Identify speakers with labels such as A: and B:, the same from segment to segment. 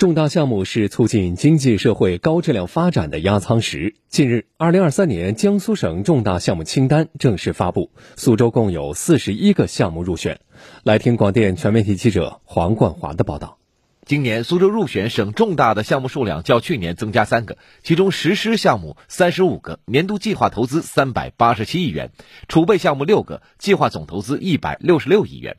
A: 重大项目是促进经济社会高质量发展的压舱石。近日，二零二三年江苏省重大项目清单正式发布，苏州共有四十一个项目入选。来听广电全媒体记者黄冠华的报道。
B: 今年苏州入选省重大的项目数量较去年增加三个，其中实施项目三十五个，年度计划投资三百八十七亿元，储备项目六个，计划总投资一百六十六亿元。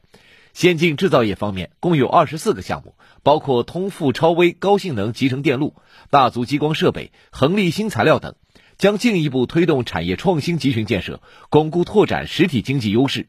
B: 先进制造业方面，共有二十四个项目，包括通富超微高性能集成电路、大族激光设备、恒力新材料等，将进一步推动产业创新集群建设，巩固拓展实体经济优势。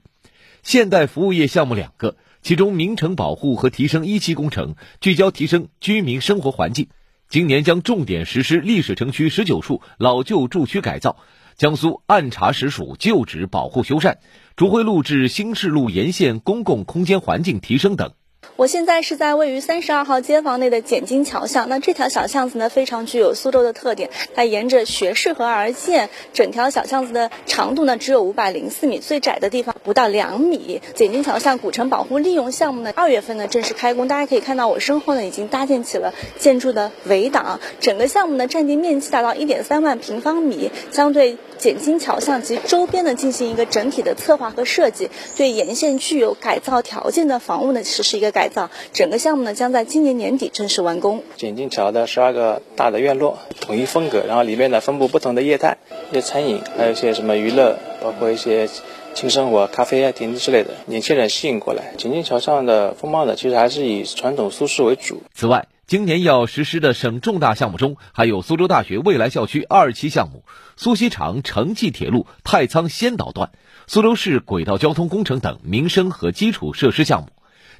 B: 现代服务业项目两个，其中名城保护和提升一期工程聚焦提升居民生活环境，今年将重点实施历史城区十九处老旧住区改造。江苏按察使署旧址保护修缮，竹辉路至新市路沿线公共空间环境提升等。
C: 我现在是在位于三十二号街坊内的简金桥巷。那这条小巷子呢，非常具有苏州的特点。它沿着学士河而建，整条小巷子的长度呢只有五百零四米，最窄的地方不到两米。简金桥巷古城保护利用项目呢，二月份呢正式开工。大家可以看到，我身后呢已经搭建起了建筑的围挡。整个项目呢占地面积达到一点三万平方米，将对简金桥巷及周边呢进行一个整体的策划和设计，对沿线具有改造条件的房屋呢实施一个改。改造整个项目呢，将在今年年底正式完工。
D: 简金桥的十二个大的院落，统一风格，然后里面呢分布不同的业态，一些餐饮，还有一些什么娱乐，包括一些轻生活、咖啡啊、甜之类的，年轻人吸引过来。简金桥上的风貌呢，其实还是以传统苏式为主。
B: 此外，今年要实施的省重大项目中，还有苏州大学未来校区二期项目、苏锡常城际铁路太仓先导段、苏州市轨道交通工程等民生和基础设施项目。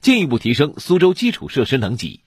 B: 进一步提升苏州基础设施能级。